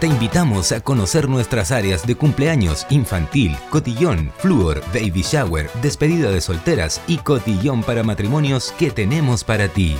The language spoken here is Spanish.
Te invitamos a conocer nuestras áreas de cumpleaños, infantil, cotillón, flúor, baby shower, despedida de solteras y cotillón para matrimonios que tenemos para ti.